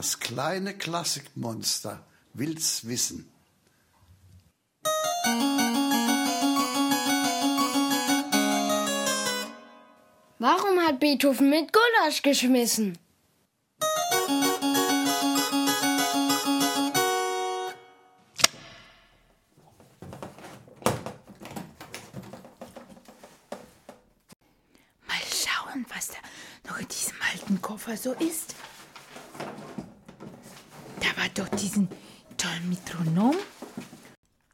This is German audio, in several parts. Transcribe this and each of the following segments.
Das kleine Klassikmonster will's wissen. Warum hat Beethoven mit Gulasch geschmissen? Mal schauen, was da noch in diesem alten Koffer so ist. War doch diesen tollen Metronom.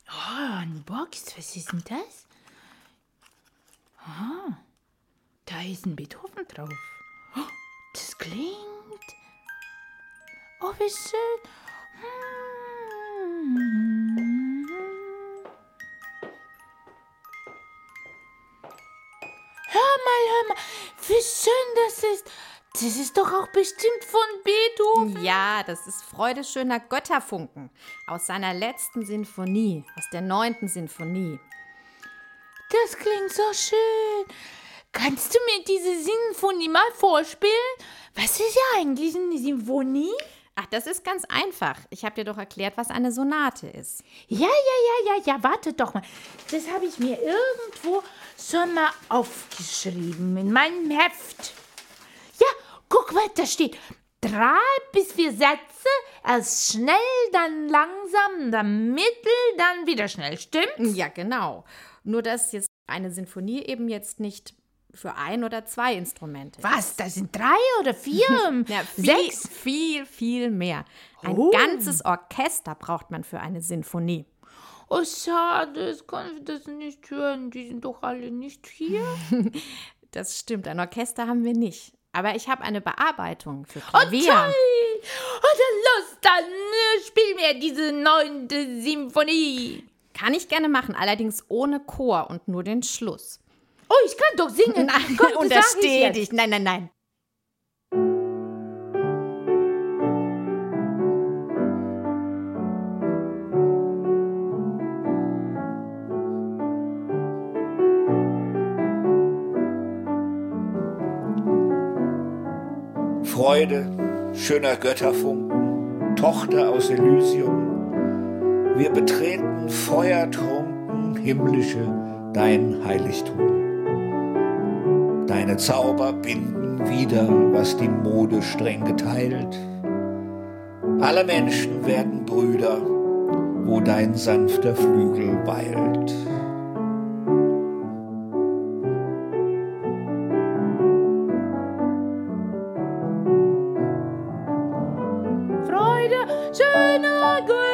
Oh, eine Box. Was ist denn das? Ah, da ist ein Beethoven drauf. Oh, das klingt. Oh, wie schön. Hm. Hör mal, hör mal, wie schön das ist. Das ist doch auch bestimmt von Beethoven. Ja, das ist Freude schöner Götterfunken aus seiner letzten Sinfonie, aus der neunten Sinfonie. Das klingt so schön. Kannst du mir diese Sinfonie mal vorspielen? Was ist ja eigentlich eine Sinfonie? Ach, das ist ganz einfach. Ich habe dir doch erklärt, was eine Sonate ist. Ja, ja, ja, ja, ja, warte doch mal. Das habe ich mir irgendwo schon mal aufgeschrieben in meinem Heft. Guck mal, da steht drei bis vier Sätze, erst schnell, dann langsam, dann mittel, dann wieder schnell, stimmt's? Ja, genau. Nur dass jetzt eine Sinfonie eben jetzt nicht für ein oder zwei Instrumente. Was, da sind drei oder vier? Ja, viel, Sechs? viel, viel mehr. Ein Oh. ganzes Orchester braucht man für eine Sinfonie. Oh, schade, ich kann das nicht hören. Die sind doch alle nicht hier. Das stimmt, ein Orchester haben wir nicht. Aber ich habe eine Bearbeitung für Oh, Klavier. toll! Oh, dann los, dann äh, spiel mir diese neunte Symphonie. Kann ich gerne machen, allerdings ohne Chor und nur den Schluss. Oh, ich kann doch singen. Nein, Komm, untersteh dich. Nein, nein, nein. Freude, schöner Götterfunken, Tochter aus Elysium, wir betreten feuertrunken himmlische dein Heiligtum. Deine Zauber binden wieder, was die Mode streng geteilt. Alle Menschen werden Brüder, wo dein sanfter Flügel weilt.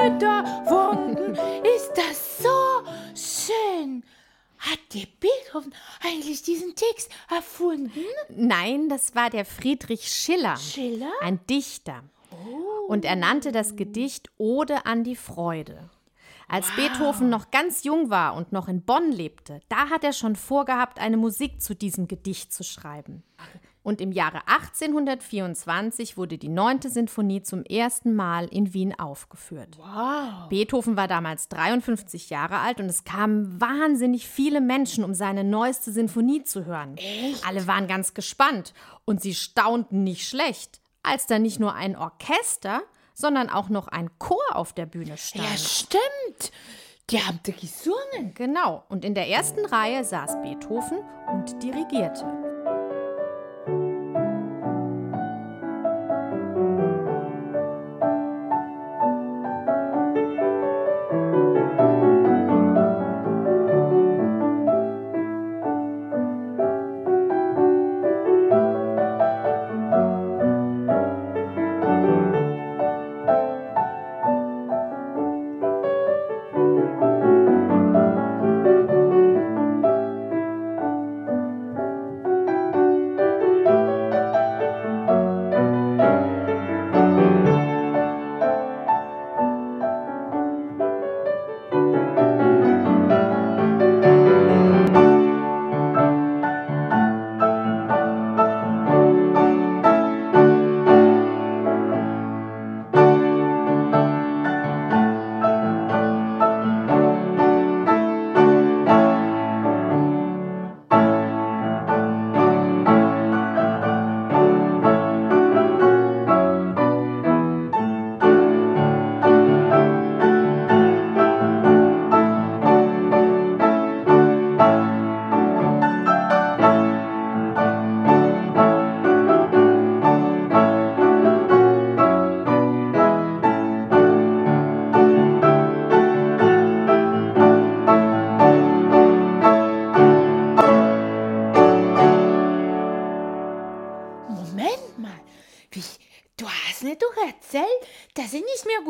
Götterfunken. Ist das so schön? Hat der Beethoven eigentlich diesen Text erfunden? Nein, das war der Friedrich Schiller. Schiller? Ein Dichter. Und er nannte das Gedicht Ode an die Freude. Als Beethoven noch ganz jung war und noch in Bonn lebte, da hat er schon vorgehabt, eine Musik zu diesem Gedicht zu schreiben. Und im Jahre 1824 wurde die neunte Sinfonie zum ersten Mal in Wien aufgeführt. Wow. Beethoven war damals 53 Jahre alt und es kamen wahnsinnig viele Menschen, um seine neueste Sinfonie zu hören. Alle waren ganz gespannt und sie staunten nicht schlecht, als da nicht nur ein Orchester, sondern auch noch ein Chor auf der Bühne stand. Ja, stimmt. Die haben da gesungen. Genau, und in der ersten Reihe saß Beethoven und dirigierte.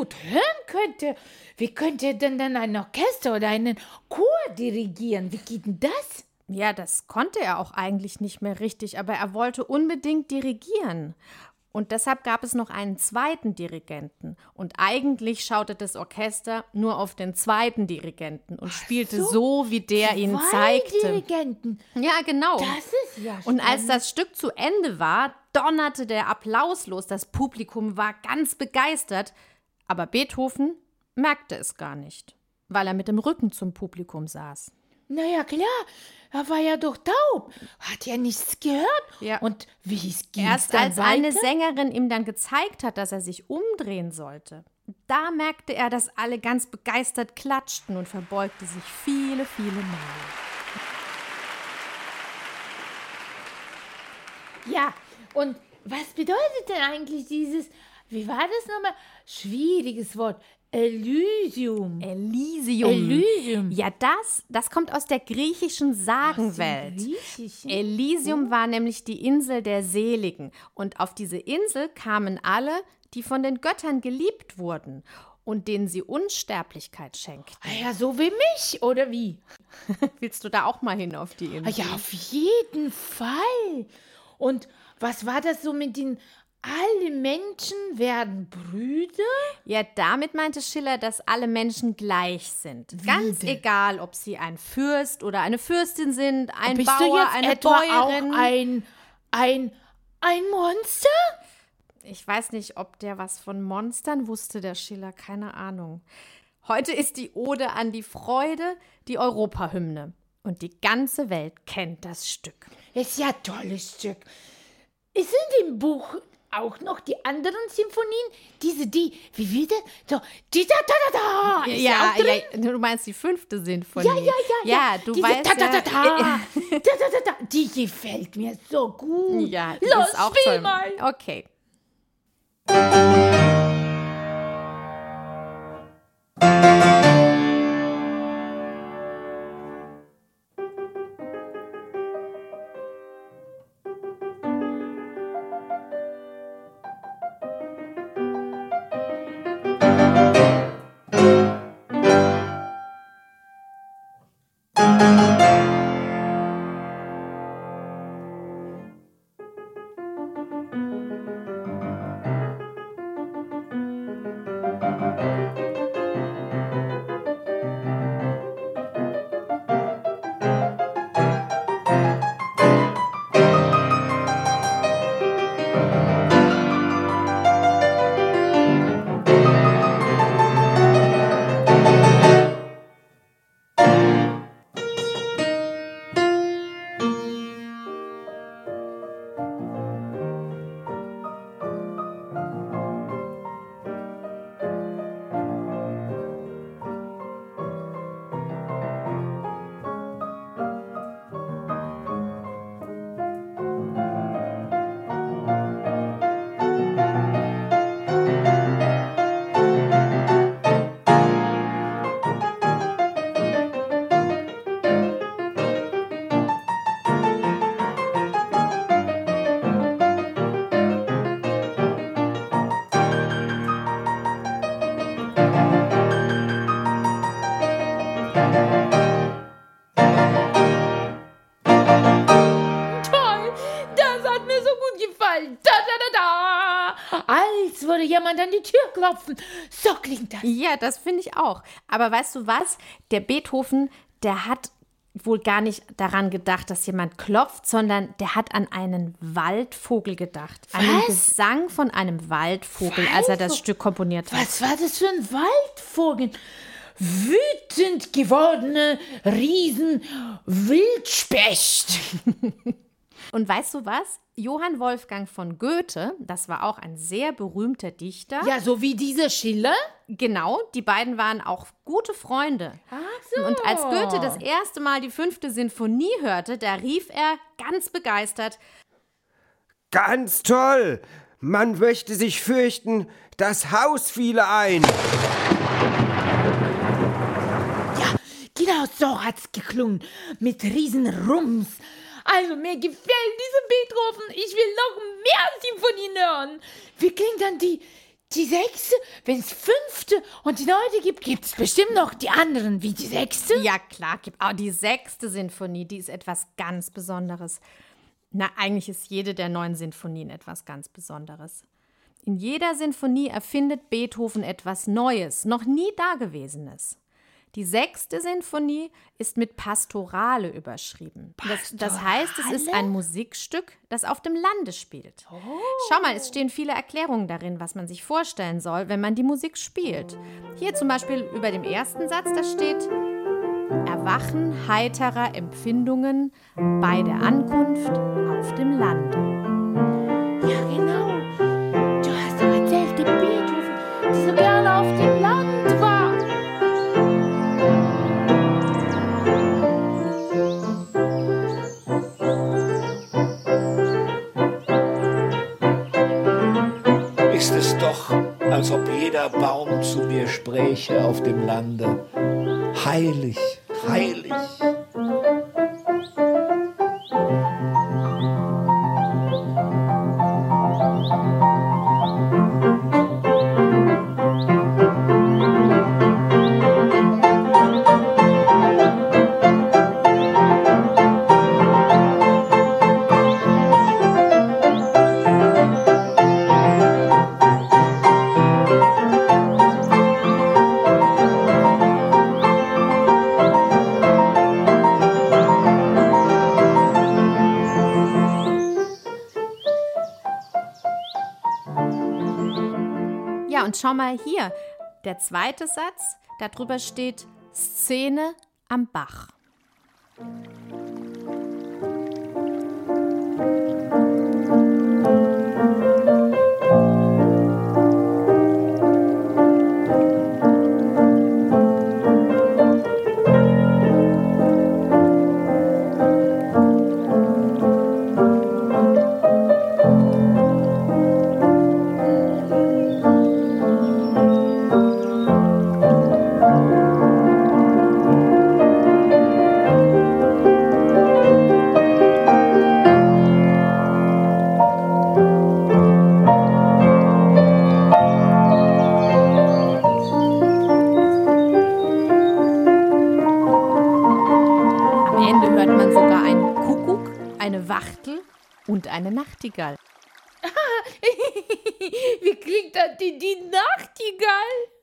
Gut hören könnte. Wie könnte er denn dann ein Orchester oder einen Chor dirigieren? Wie geht denn das? Ja, das konnte er auch eigentlich nicht mehr richtig, aber er wollte unbedingt dirigieren. Und deshalb gab es noch einen zweiten Dirigenten. Und eigentlich schaute das Orchester nur auf den zweiten Dirigenten und spielte so, wie der ihn Zwei zeigte. Dirigenten. Ja, genau. Das ist ja Und als spannend. das Stück zu Ende war, donnerte der Applaus los. Das Publikum war ganz begeistert. Aber Beethoven merkte es gar nicht, weil er mit dem Rücken zum Publikum saß. Naja, klar, er war ja doch taub. Hat ja nichts gehört. Ja. Und wie es ging Erst als weiter? eine Sängerin ihm dann gezeigt hat, dass er sich umdrehen sollte, da merkte er, dass alle ganz begeistert klatschten und verbeugte sich viele, viele Male. Ja, und was bedeutet denn eigentlich dieses, wie war das nochmal? Schwieriges Wort. Elysium. Elysium. Elysium. Ja, das, das kommt aus der griechischen Sagenwelt. Griechischen? Elysium war nämlich die Insel der Seligen. Und auf diese Insel kamen alle, die von den Göttern geliebt wurden und denen sie Unsterblichkeit schenkten. Ah ja, so wie mich, oder wie? Willst du da auch mal hin auf die Ah Insel? Ja, auf jeden Fall. Und was war das so mit den alle Menschen werden Brüder? Ja, damit meinte Schiller, dass alle Menschen gleich sind. Ganz denn? egal, ob sie ein Fürst oder eine Fürstin sind, ein Bist Bauer, du jetzt eine etwa Bäuerin. auch ein, ein, ein Monster? Ich weiß nicht, ob der was von Monstern wusste, der Schiller, keine Ahnung. Heute ist die Ode an die Freude die Europahymne. Und die ganze Welt kennt das Stück. Ist ja ein tolles Stück. Ist in dem Buch auch noch die anderen Symphonien? Diese, die, wie wieder? So, die da da da da. Ist ja, drin? ja, du meinst die fünfte Sinfonie. Ja, ja, ja, Ja, du Diese weißt da, da, da, ja. da. da, da, da, da. Die gefällt mir so gut. Ja, Los, ist auch spiel toll. mal. Okay. Klopfen. So klingt das. Ja, das finde ich auch. Aber weißt du was? Der Beethoven, der hat wohl gar nicht daran gedacht, dass jemand klopft, sondern der hat an einen Waldvogel gedacht. An den Was? Gesang von einem Waldvogel, als er das Waldvogel? Stück komponiert hat. Was war das für ein Waldvogel? Wütend gewordene Riesen Wildspecht. Und weißt du was? Johann Wolfgang von Goethe, das war auch ein sehr berühmter Dichter. Ja, so wie dieser Schiller. Genau, die beiden waren auch gute Freunde. Ach so. Und als Goethe das erste Mal die fünfte Sinfonie hörte, da rief er ganz begeistert: Ganz toll! Man möchte sich fürchten, das Haus fiele ein. Genau so hat's geklungen. Mit Riesenrums. Also, mir gefällt diese Beethoven. Ich will noch mehr Symphonien hören. Wie klingt dann die, die sechste, wenn es fünfte und die neunte gibt, gibt es bestimmt noch die anderen wie die sechste. Ja, klar, gibt auch die sechste Sinfonie, die ist etwas ganz Besonderes. Na, eigentlich ist jede der neun Sinfonien etwas ganz Besonderes. In jeder Sinfonie erfindet Beethoven etwas Neues, noch nie Dagewesenes. Die sechste Sinfonie ist mit Pastorale überschrieben. Das, das heißt, es ist ein Musikstück, das auf dem Lande spielt. Schau mal, es stehen viele Erklärungen darin, was man sich vorstellen soll, wenn man die Musik spielt. Hier zum Beispiel über dem ersten Satz, da steht Erwachen heiterer Empfindungen bei der Ankunft auf dem Lande. Ja, genau. Du hast doch erzählt, der Beethoven, der so gerne auf dem zu mir spräche auf dem Lande. Heilig, heilig. Schau mal hier, der zweite Satz, darüber steht Szene am Bach. Wachtel und eine Nachtigall. Wie klingt das die, die Nachtigall?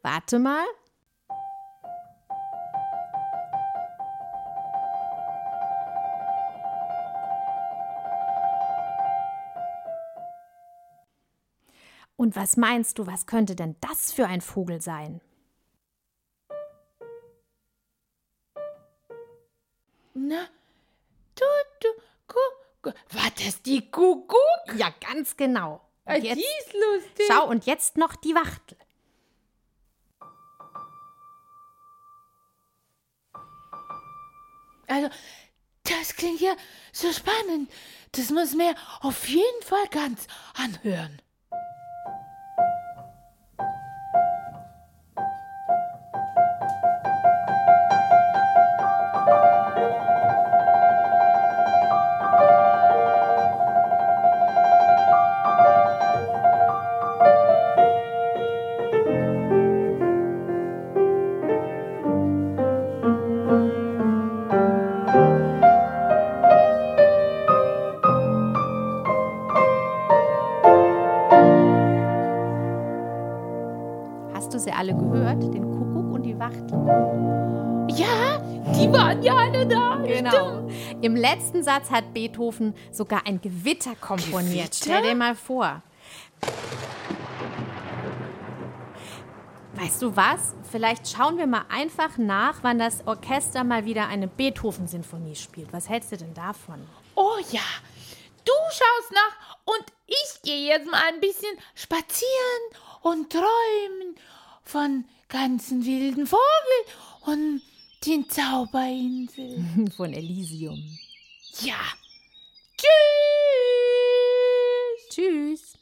Warte mal. Und was meinst du, was könnte denn das für ein Vogel sein? Na. War das die Kuckuck? Ja, ganz genau. Ah, Und die jetzt, ist lustig. schau, und jetzt noch die Wachtel. Also, das klingt ja so spannend. Das muss mir auf jeden Fall ganz anhören. Hast du sie alle gehört? Den Kuckuck und die Wachtel? Ja, die waren ja alle da. Genau. Im letzten Satz hat Beethoven sogar ein Gewitter komponiert. Gewitter? Stell dir mal vor. Weißt du was? Vielleicht schauen wir mal einfach nach, wann das Orchester mal wieder eine Beethoven-Sinfonie spielt. Was hältst du denn davon? Oh ja, du schaust nach und ich gehe jetzt mal ein bisschen spazieren und träumen von ganzen wilden Vogel und den Zauberinseln. Von Elysium. Ja. Tschüss. Tschüss.